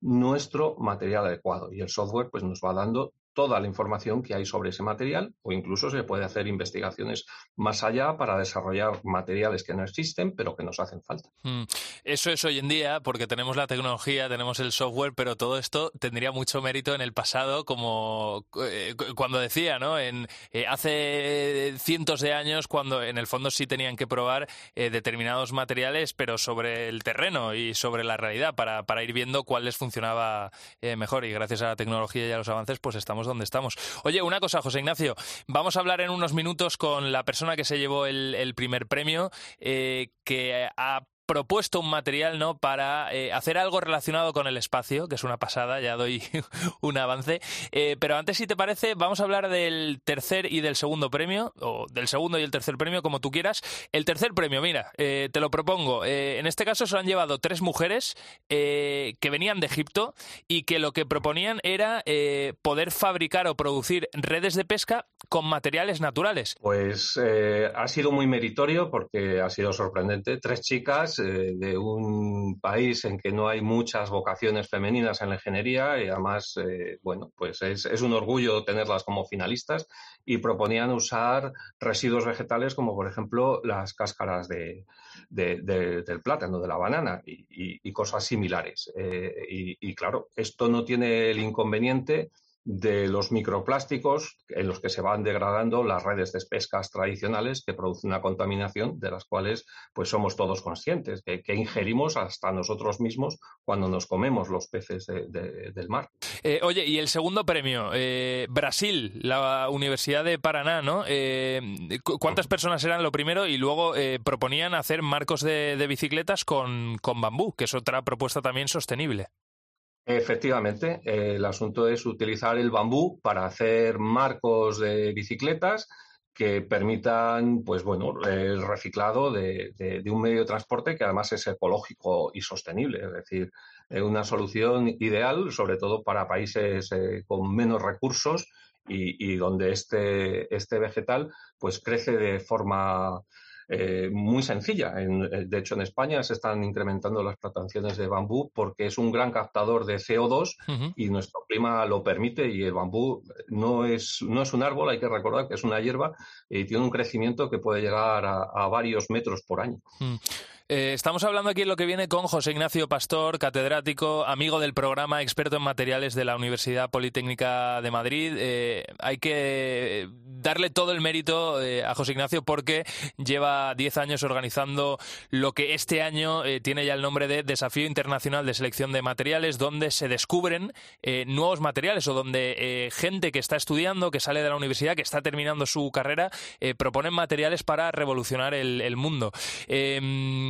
nuestro material adecuado. Y el software pues nos va dando toda la información que hay sobre ese material o incluso se puede hacer investigaciones más allá para desarrollar materiales que no existen pero que nos hacen falta. Mm. Eso es hoy en día porque tenemos la tecnología, tenemos el software, pero todo esto tendría mucho mérito en el pasado, como eh, cuando decía, ¿no? En, eh, hace cientos de años, cuando en el fondo sí tenían que probar eh, determinados materiales, pero sobre el terreno y sobre la realidad para, para ir viendo cuál les funcionaba mejor. Y gracias a la tecnología y a los avances, pues estamos donde estamos. Oye, una cosa, José Ignacio, vamos a hablar en unos minutos con la persona que se llevó el, el primer premio, eh, que ha propuesto un material no para eh, hacer algo relacionado con el espacio, que es una pasada, ya doy un avance. Eh, pero antes, si te parece, vamos a hablar del tercer y del segundo premio, o del segundo y el tercer premio, como tú quieras. El tercer premio, mira, eh, te lo propongo. en este caso se lo han llevado tres mujeres que venían de Egipto y que lo que proponían era poder fabricar o producir redes de pesca con materiales naturales. Pues ha sido muy meritorio porque ha sido sorprendente. Tres chicas eh, de un país en que no hay muchas vocaciones femeninas en la ingeniería y además, eh, bueno, pues es, un orgullo tenerlas como finalistas y proponían usar residuos vegetales como por ejemplo las cáscaras de, de, de, del plátano, de la banana y, cosas similares. Y, y claro, esto no tiene el inconveniente de los microplásticos en los que se van degradando las redes de pescas tradicionales que producen una contaminación de las cuales pues somos todos conscientes, que, ingerimos hasta nosotros mismos cuando nos comemos los peces del mar. Eh, oye, y el segundo premio, eh, Brasil, la Universidad de Paraná, ¿no? Eh, ¿Cuántas personas eran lo primero? Y luego proponían hacer marcos de, de bicicletas con, con bambú, que es otra propuesta también sostenible. Efectivamente, el asunto es utilizar el bambú para hacer marcos de bicicletas que permitan, pues bueno, el reciclado de, un medio de transporte que además es ecológico y sostenible. Es decir, una solución ideal, sobre todo para países eh, con menos recursos y, y, donde este, este vegetal pues crece de forma eh, muy sencilla. Eh, de hecho, en España se están incrementando las plantaciones de bambú porque es un gran captador de CO2 y nuestro clima lo permite y el bambú no es, no es un árbol, hay que recordar que es una hierba y tiene un crecimiento que puede llegar a, varios metros por año. Mm. Eh, estamos hablando aquí en lo que viene con José Ignacio Pastor, catedrático, amigo del programa, experto en materiales de la Universidad Politécnica de Madrid. Eh, hay que darle todo el mérito eh, a José Ignacio porque lleva 10 años organizando lo que este año tiene ya el nombre de Desafío Internacional de Selección de Materiales, donde se descubren nuevos materiales o donde gente que está estudiando, que sale de la universidad, que está terminando su carrera, proponen materiales para revolucionar el, el mundo.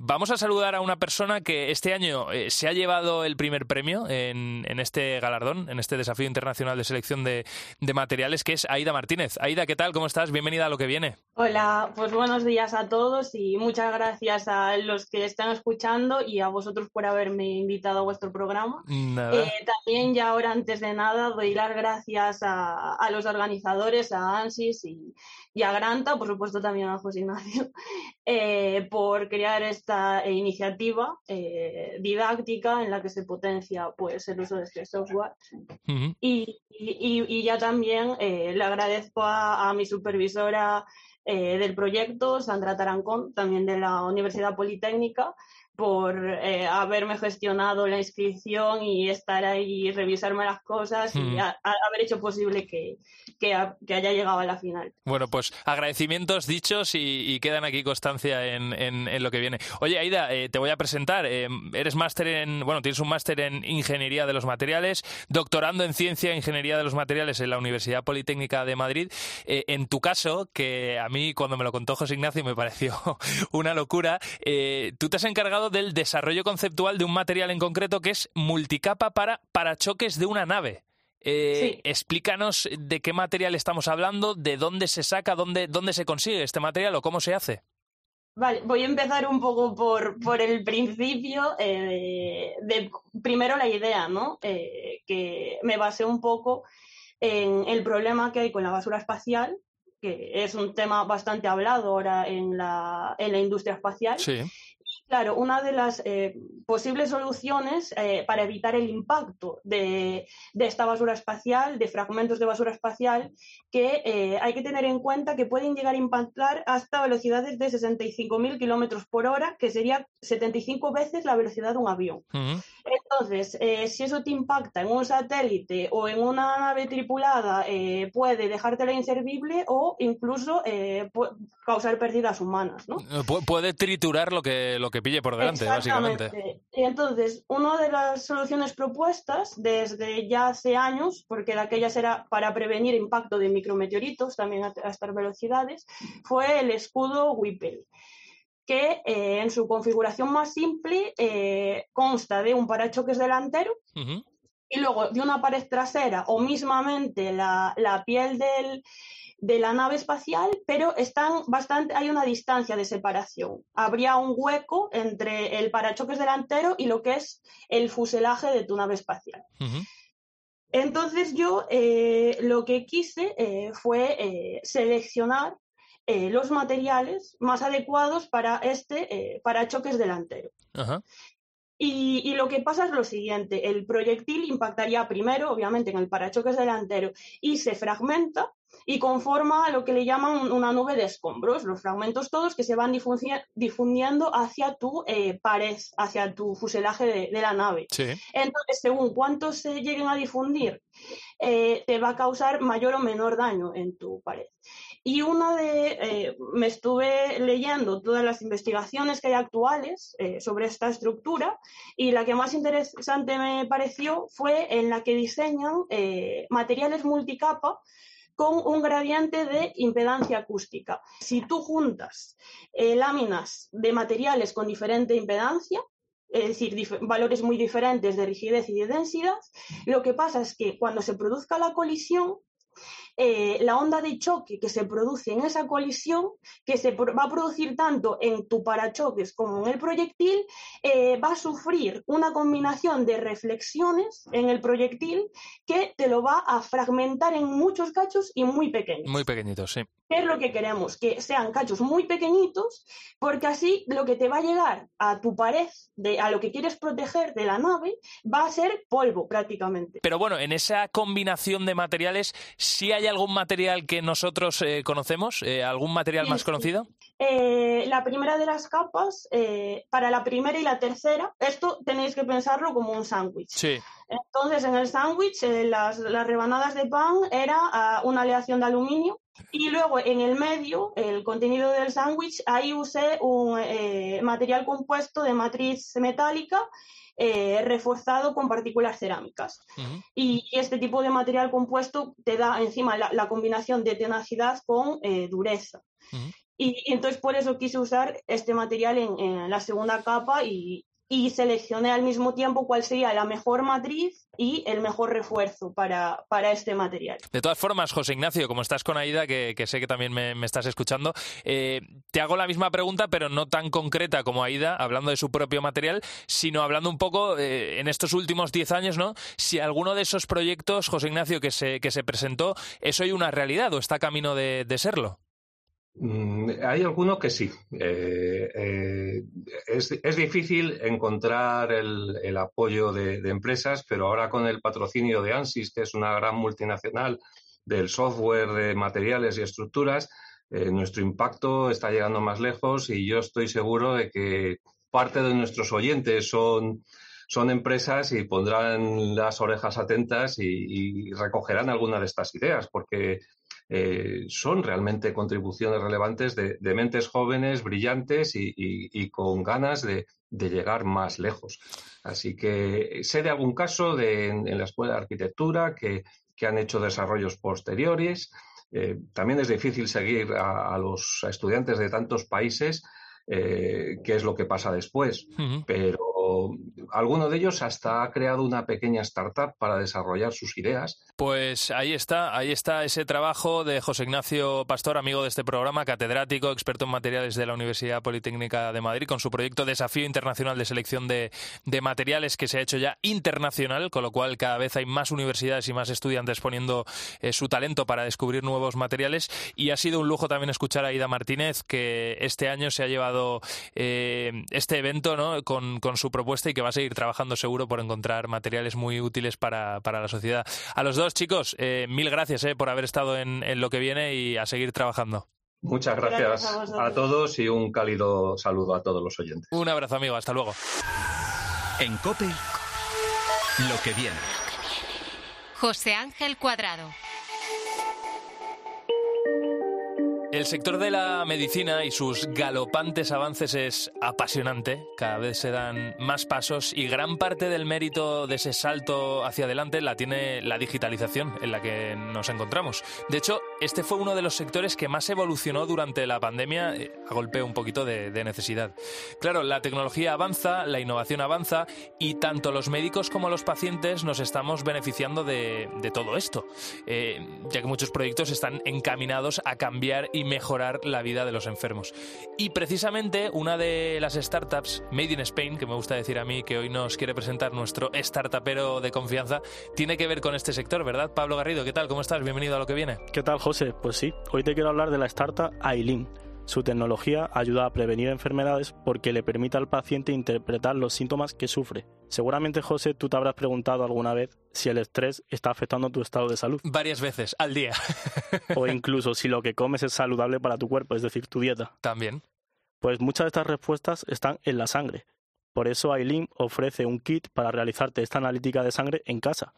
Vamos a saludar a una persona que este año eh, se ha llevado el primer premio en, este galardón, en este desafío internacional de selección de, materiales, que es Aida Martínez. Aida, ¿qué tal? ¿Cómo estás? Bienvenida a lo que viene. Hola, pues buenos días a todos y muchas gracias a los que están escuchando y a vosotros por haberme invitado a vuestro programa. Eh, también ya ahora, antes de nada, doy las gracias a, los organizadores, a ANSIS y, a Granta, por supuesto también a José Ignacio, eh, por crear este esta eh, iniciativa eh, didáctica en la que se potencia pues, el uso de este software. y, y, ya también eh, le agradezco a, mi supervisora del proyecto, Sandra Tarancón, también de la Universidad Politécnica, por eh, haberme gestionado la inscripción y estar ahí y revisarme las cosas y hmm. haber hecho posible que, que, haya llegado a la final. Bueno, pues agradecimientos dichos y, quedan aquí constancia en, en, lo que viene. Oye, Aida, eh, te voy a presentar. Eh, eres máster en, bueno, tienes un máster en Ingeniería de los Materiales, doctorando en Ciencia e Ingeniería de los Materiales en la Universidad Politécnica de Madrid. en tu caso, que a mí cuando me lo contó José Ignacio me pareció una locura, tú te has encargado del desarrollo conceptual de un material en concreto que es multicapa para parachoques de una nave. Eh, explícanos de qué material estamos hablando, de dónde se saca, dónde, dónde se consigue este material o cómo se hace. Vale, voy a empezar un poco por, por el principio, eh, de, primero la idea, ¿no? Eh, que me basé un poco en el problema que hay con la basura espacial, que es un tema bastante hablado ahora en la, en la industria espacial. Sí. Claro, una de las eh, posibles soluciones eh, para evitar el impacto de, esta basura espacial, de fragmentos de basura espacial, que eh, hay que tener en cuenta que pueden llegar a impactar hasta velocidades de 65.000 kilómetros por hora, que sería 75 veces la velocidad de un avión. Entonces, si eso te impacta en un satélite o en una nave tripulada, puede dejártela inservible o incluso causar pérdidas humanas. ¿no? puede triturar lo que lo que pille por delante, básicamente. Y entonces, una de las soluciones propuestas desde ya hace años, porque de aquellas era para prevenir impacto de micrometeoritos también a, estas velocidades, fue el escudo Whipple que eh, en su configuración más simple eh, consta de un parachoques delantero y luego de una pared trasera o mismamente la, la piel del, de la nave espacial, pero están bastante, hay una distancia de separación. Habría un hueco entre el parachoques delantero y lo que es el fuselaje de tu nave espacial. Entonces yo eh, lo que quise eh, fue eh, seleccionar los materiales más adecuados para este parachoques delantero. Y, y, lo que pasa es lo siguiente, el proyectil impactaría primero, obviamente, en el parachoques delantero y se fragmenta y conforma lo que le llaman una nube de escombros, los fragmentos todos que se van difundiendo hacia tu eh, pared, hacia tu fuselaje de, la nave. Entonces, según cuántos se lleguen a difundir, eh, te va a causar mayor o menor daño en tu pared. Y una de, eh, me estuve leyendo todas las investigaciones que hay actuales sobre esta estructura y la que más interesante me pareció fue en la que diseñan materiales multicapa con un gradiente de impedancia acústica. Si tú juntas láminas de materiales con diferente impedancia, es decir, valores muy diferentes de rigidez y de densidad, lo que pasa es que cuando se produzca la colisión, eh, la onda de choque que se produce en esa colisión, que se va a producir tanto en tu parachoques como en el proyectil, eh, va a sufrir una combinación de reflexiones en el proyectil que te lo va a fragmentar en muchos cachos y muy pequeños. Muy pequeñitos, sí. ¿Qué es lo que queremos? Que sean cachos muy pequeñitos, porque así lo que te va a llegar a tu pared, de, a lo que quieres proteger de la nave, va a ser polvo prácticamente. Pero bueno, en esa combinación de materiales, ¿sí hay algún material que nosotros eh, conocemos? Eh, ¿Algún material más conocido? Eh, la primera de las capas, para la primera y la tercera, esto tenéis que pensarlo como un sándwich. Sí. Entonces, en el sándwich, las, las, rebanadas de pan era ah, una aleación de aluminio y luego en el medio, el contenido del sándwich, ahí usé un eh, material compuesto de matriz metálica eh, reforzado con partículas cerámicas. y, este tipo de material compuesto te da encima la, combinación de tenacidad con eh, dureza. y, entonces por eso quise usar este material en la segunda capa y, y seleccioné al mismo tiempo cuál sería la mejor matriz y el mejor refuerzo para, para este material. De todas formas, José Ignacio, como estás con Aida, que, sé que también me, estás escuchando, eh, te hago la misma pregunta, pero no tan concreta como Aida, hablando de su propio material, sino hablando un poco eh, en estos últimos 10 años, ¿no? Si alguno de esos proyectos, José Ignacio, que se, que se presentó, es hoy una realidad o está camino de serlo. Mm, hay alguno que sí. Eh, eh, es, difícil encontrar el, apoyo de, empresas, pero ahora con el patrocinio de ANSYS, que es una gran multinacional del software de materiales y estructuras, eh, nuestro impacto está llegando más lejos y yo estoy seguro de que parte de nuestros oyentes son, son empresas y pondrán las orejas atentas y, y recogerán alguna de estas ideas, porque eh, son realmente contribuciones relevantes de, mentes jóvenes, brillantes y, con ganas de, llegar más lejos. Así que sé de algún caso en, la Escuela de Arquitectura que, han hecho desarrollos posteriores. Eh, también es difícil seguir a, los estudiantes de tantos países eh, qué es lo que pasa después, pero alguno de ellos hasta ha creado una pequeña startup para desarrollar sus ideas. Pues ahí está, ahí está ese trabajo de José Ignacio Pastor, amigo de este programa, catedrático, experto en materiales de la Universidad Politécnica de Madrid, con su proyecto Desafío Internacional de Selección de, Materiales que se ha hecho ya internacional, con lo cual cada vez hay más universidades y más estudiantes poniendo eh, su talento para descubrir nuevos materiales. Y ha sido un lujo también escuchar a Ida Martínez, que este año se ha llevado eh, este evento ¿no? con, con su propuesta y que va a seguir trabajando seguro por encontrar materiales muy útiles para, la sociedad. A los dos, chicos, eh, mil gracias eh, por haber estado en, lo que viene y a seguir trabajando. Muchas gracias, a, todos y un cálido saludo a todos los oyentes. Un abrazo, amigo. Hasta luego. En COPE, lo que viene. José Ángel Cuadrado. El sector de la medicina y sus galopantes avances es apasionante. Cada vez se dan más pasos y gran parte del mérito de ese salto hacia adelante la tiene la digitalización en la que nos encontramos. De hecho, este fue uno de los sectores que más evolucionó durante la pandemia eh, a golpe un poquito de, necesidad. Claro, la tecnología avanza, la innovación avanza y tanto los médicos como los pacientes nos estamos beneficiando de, todo esto, eh, ya que muchos proyectos están encaminados a cambiar y mejorar la vida de los enfermos. Y precisamente una de las startups, Made in Spain, que me gusta decir a mí, que hoy nos quiere presentar nuestro startupero de confianza, tiene que ver con este sector, ¿verdad? Pablo Garrido, ¿qué tal? ¿Cómo estás? Bienvenido a lo que viene. ¿Qué tal, José? Pues sí, hoy te quiero hablar de la startup Aileen Su tecnología ayuda a prevenir enfermedades porque le permite al paciente interpretar los síntomas que sufre. Seguramente, José, tú te habrás preguntado alguna vez si el estrés está afectando tu estado de salud. Varias veces al día. o incluso si lo que comes es saludable para tu cuerpo, es decir, tu dieta. También. Pues muchas de estas respuestas están en la sangre. Por eso Aileen ofrece un kit para realizarte esta analítica de sangre en casa.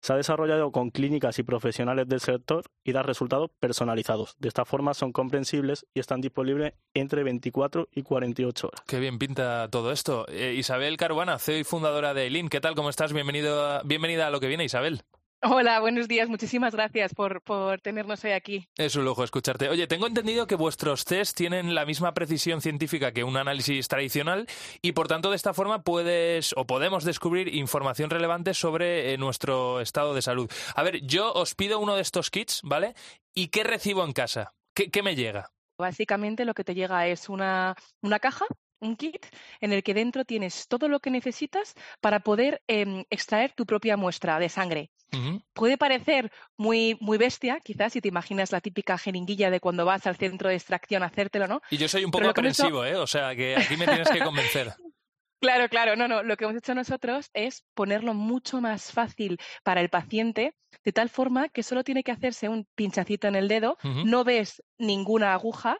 Se ha desarrollado con clínicas y profesionales del sector y da resultados personalizados. De esta forma son comprensibles y están disponibles entre 24 y 48 horas. Qué bien pinta todo esto. Eh, Isabel Caruana, CEO y fundadora de Aileen. ¿Qué tal? ¿Cómo estás? Bienvenido bienvenida a lo que viene, Isabel. Hola, buenos días. Muchísimas gracias por, tenernos hoy aquí. Es un lujo escucharte. Oye, tengo entendido que vuestros test tienen la misma precisión científica que un análisis tradicional y por tanto de esta forma puedes o podemos descubrir información relevante sobre eh, nuestro estado de salud. A ver, yo os pido uno de estos kits, ¿vale? ¿Y qué recibo en casa? ¿Qué, me llega? Básicamente lo que te llega es una, una caja un kit en el que dentro tienes todo lo que necesitas para poder em, extraer tu propia muestra de sangre. Puede parecer muy, muy bestia, quizás, si te imaginas la típica jeringuilla de cuando vas al centro de extracción a hacértelo, ¿no? Y yo soy un poco aprensivo, ¿eh? O sea, que aquí me tienes que convencer. Claro, claro, no, no. Lo que hemos hecho nosotros es ponerlo mucho más fácil para el paciente, de tal forma que solo tiene que hacerse un pinchacito en el dedo, no ves ninguna aguja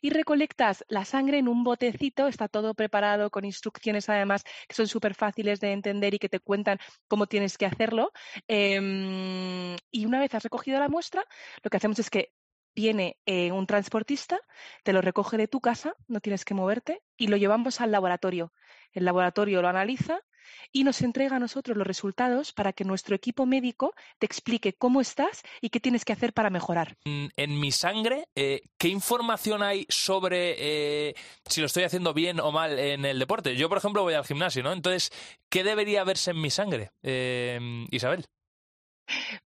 y recolectas la sangre en un botecito, está todo preparado con instrucciones además que son súper fáciles de entender y que te cuentan cómo tienes que hacerlo. Em, y una vez has recogido la muestra, lo que hacemos es que viene eh, un transportista, te lo recoge de tu casa, no tienes que moverte, y lo llevamos al laboratorio. El laboratorio lo analiza y nos entrega a nosotros los resultados para que nuestro equipo médico te explique cómo estás y qué tienes que hacer para mejorar. En mi sangre, eh, ¿qué información hay sobre eh, si lo estoy haciendo bien o mal en el deporte? Yo, por ejemplo, voy al gimnasio, ¿no? Entonces, ¿qué debería verse en mi sangre, eh, Isabel?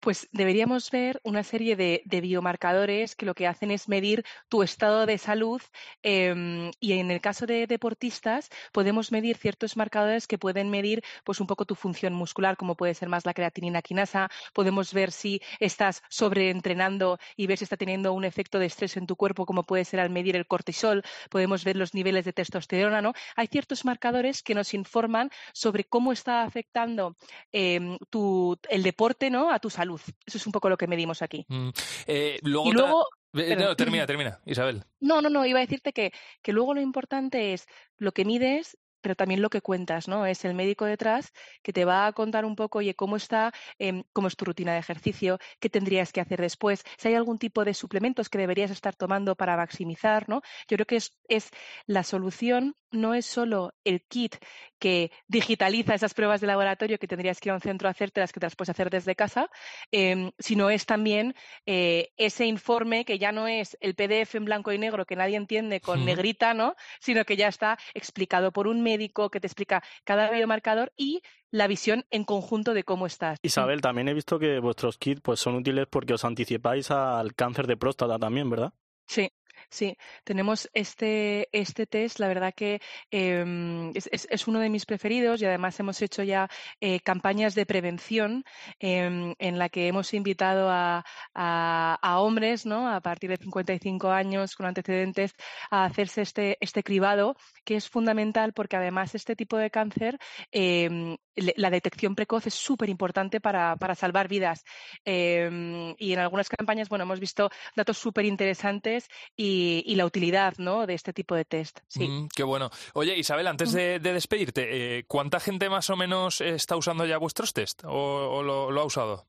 Pues deberíamos ver una serie de, biomarcadores que lo que hacen es medir tu estado de salud em, y en el caso de deportistas podemos medir ciertos marcadores que pueden medir pues un poco tu función muscular, como puede ser más la creatinina quinasa, podemos ver si estás sobreentrenando y ver si está teniendo un efecto de estrés en tu cuerpo, como puede ser al medir el cortisol, podemos ver los niveles de testosterona, ¿no? Hay ciertos marcadores que nos informan sobre cómo está afectando em, tu, el deporte, ¿no? A tu salud. Eso es un poco lo que medimos aquí. Mm, eh, luego y luego... Eh, termina, termina, Isabel. No, no, no, iba a decirte que, que luego lo importante es lo que mides pero también lo que cuentas, ¿no? Es el médico detrás que te va a contar un poco, oye, cómo está, em, cómo es tu rutina de ejercicio, qué tendrías que hacer después, si hay algún tipo de suplementos que deberías estar tomando para maximizar, ¿no? Yo creo que es, es la solución no es solo el kit que digitaliza esas pruebas de laboratorio que tendrías que ir a un centro a hacerte, las que te las puedes hacer desde casa, em, sino es también eh, ese informe que ya no es el PDF en blanco y negro que nadie entiende con negrita, ¿no? Sino que ya está explicado por un médico médico que te explica cada biomarcador y la visión en conjunto de cómo estás. Isabel, también he visto que vuestros kits pues, son útiles porque os anticipáis al cáncer de próstata también, ¿verdad? Sí, Sí, tenemos este, este test, la verdad que em, es, uno de mis preferidos y además hemos hecho ya eh, campañas de prevención em, en la que hemos invitado a, a, hombres ¿no? a partir de 55 años con antecedentes a hacerse este, este cribado, que es fundamental porque además este tipo de cáncer, em, la detección precoz es súper importante para, para, salvar vidas. y en algunas campañas, bueno, hemos visto datos súper interesantes y y, la utilidad ¿no? de este tipo de test. Sí. Mm, qué bueno. Oye, Isabel, antes de, despedirte, eh, ¿cuánta gente más o menos está usando ya vuestros test o, lo, ha usado?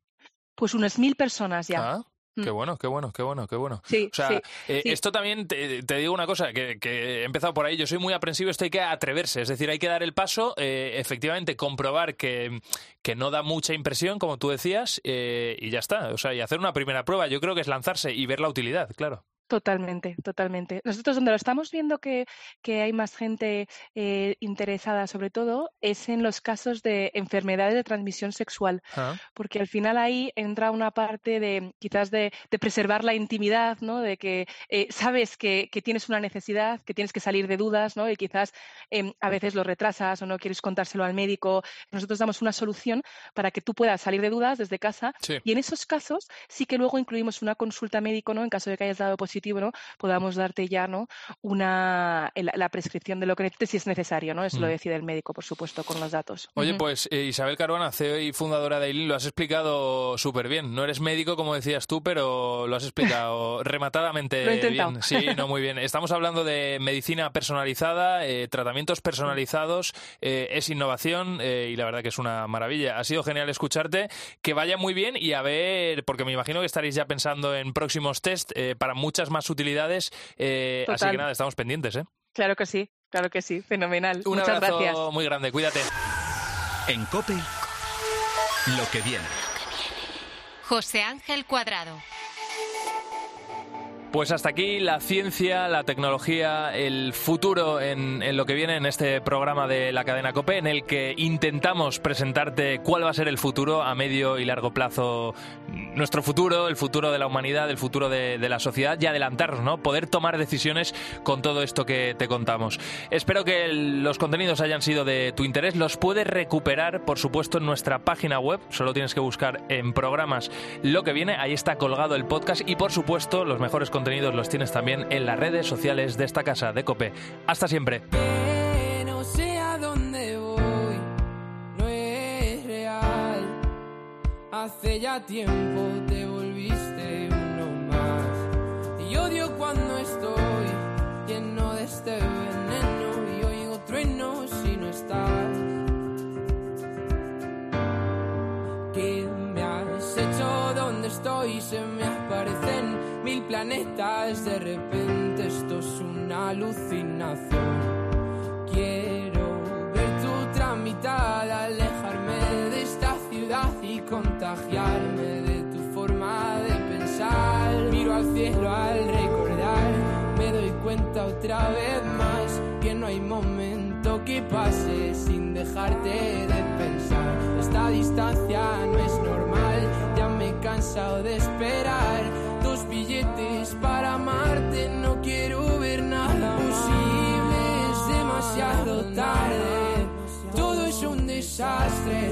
Pues unas mil personas ya. Ah, Qué mm. bueno, qué bueno, qué bueno, qué bueno. Sí, o sea, eh, esto también te, digo una cosa, que, he empezado por ahí, yo soy muy aprensivo, esto hay que atreverse, es decir, hay que dar el paso, eh, efectivamente comprobar que, que, no da mucha impresión, como tú decías, y ya está. O sea, y hacer una primera prueba, yo creo que es lanzarse y ver la utilidad, claro. Totalmente, totalmente. Nosotros donde lo estamos viendo que, que hay más gente eh, interesada, sobre todo, es en los casos de enfermedades de transmisión sexual, ah. porque al final ahí entra una parte de quizás de, de preservar la intimidad, ¿no? De que eh, sabes que, que, tienes una necesidad, que tienes que salir de dudas, ¿no? Y quizás em, a veces lo retrasas o no quieres contárselo al médico. Nosotros damos una solución para que tú puedas salir de dudas desde casa y en esos casos sí que luego incluimos una consulta médico, ¿no? En caso de que hayas dado positivo Podamos darte ya, ¿no? Una, la, prescripción de lo que necesites si es necesario, ¿no? Eso lo mm. decide el médico, por supuesto, con los datos. Oye, pues eh, Isabel Caruana, CEO y fundadora de Ailin, lo has explicado súper bien. No eres médico, como decías tú, pero lo has explicado rematadamente bien. Sí, no, muy bien. Estamos hablando de medicina personalizada, eh, tratamientos personalizados, eh, es innovación y la verdad que es una maravilla. Ha sido genial escucharte, que vaya muy bien y a ver, porque me imagino que estaréis ya pensando en próximos test para muchas más utilidades. así que nada, estamos pendientes, ¿eh? Claro que sí, claro que sí, fenomenal. Un Muchas abrazo gracias. muy grande, cuídate. En COPE, lo que viene. José Ángel Cuadrado. Pues hasta aquí la ciencia, la tecnología, el futuro en, lo que viene en este programa de la cadena COPE, en el que intentamos presentarte cuál va a ser el futuro a medio y largo plazo, nuestro futuro, el futuro de la humanidad, el futuro de, la sociedad y adelantarnos, ¿no? Poder tomar decisiones con todo esto que te contamos. Espero que los contenidos hayan sido de tu interés. Los puedes recuperar, por supuesto, en nuestra página web. Solo tienes que buscar en programas lo que viene. Ahí está colgado el podcast y, por supuesto, los mejores contenidos contenidos los tienes también en las redes sociales de esta casa de Cope. Hasta siempre. Hace ya tiempo te volviste uno más. Y odio cuando estoy lleno de este veneno y oigo truenos si no estás. ¿Qué me has hecho? ¿Dónde estoy? Se me aparecen mil planetas, de repente esto es una alucinación. Quiero ver tu tramitada, contagiarme de tu forma de pensar. Miro al cielo al recordar, me doy cuenta otra vez más que no hay momento que pase sin dejarte de pensar. Esta distancia no es normal, ya me he cansado de esperar billetes para amarte, no quiero ver nada posible, es demasiado tarde, todo es un desastre,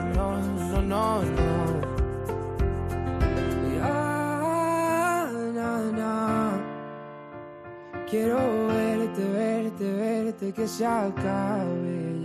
no, no, no, no. Quiero verte, verte, verte, que se acabe